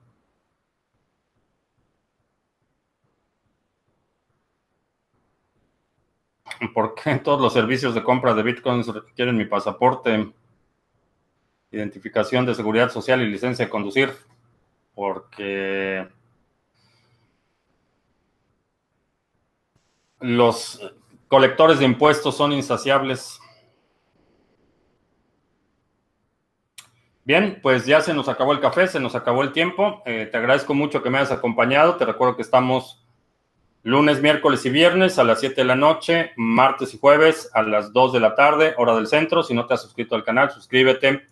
¿Por qué todos los servicios de compra de bitcoins requieren mi pasaporte, identificación de seguridad social y licencia de conducir? Porque los colectores de impuestos son insaciables. Bien, pues ya se nos acabó el café, se nos acabó el tiempo. Eh, te agradezco mucho que me hayas acompañado. Te recuerdo que estamos lunes, miércoles y viernes a las 7 de la noche, martes y jueves a las 2 de la tarde, hora del centro. Si no te has suscrito al canal, suscríbete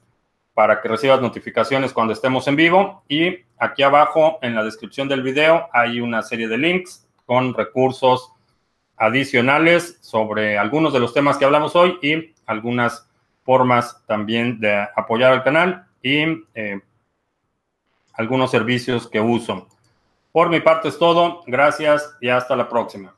para que recibas notificaciones cuando estemos en vivo. Y aquí abajo en la descripción del video hay una serie de links con recursos adicionales sobre algunos de los temas que hablamos hoy y algunas formas también de apoyar al canal y eh, algunos servicios que uso. Por mi parte es todo. Gracias y hasta la próxima.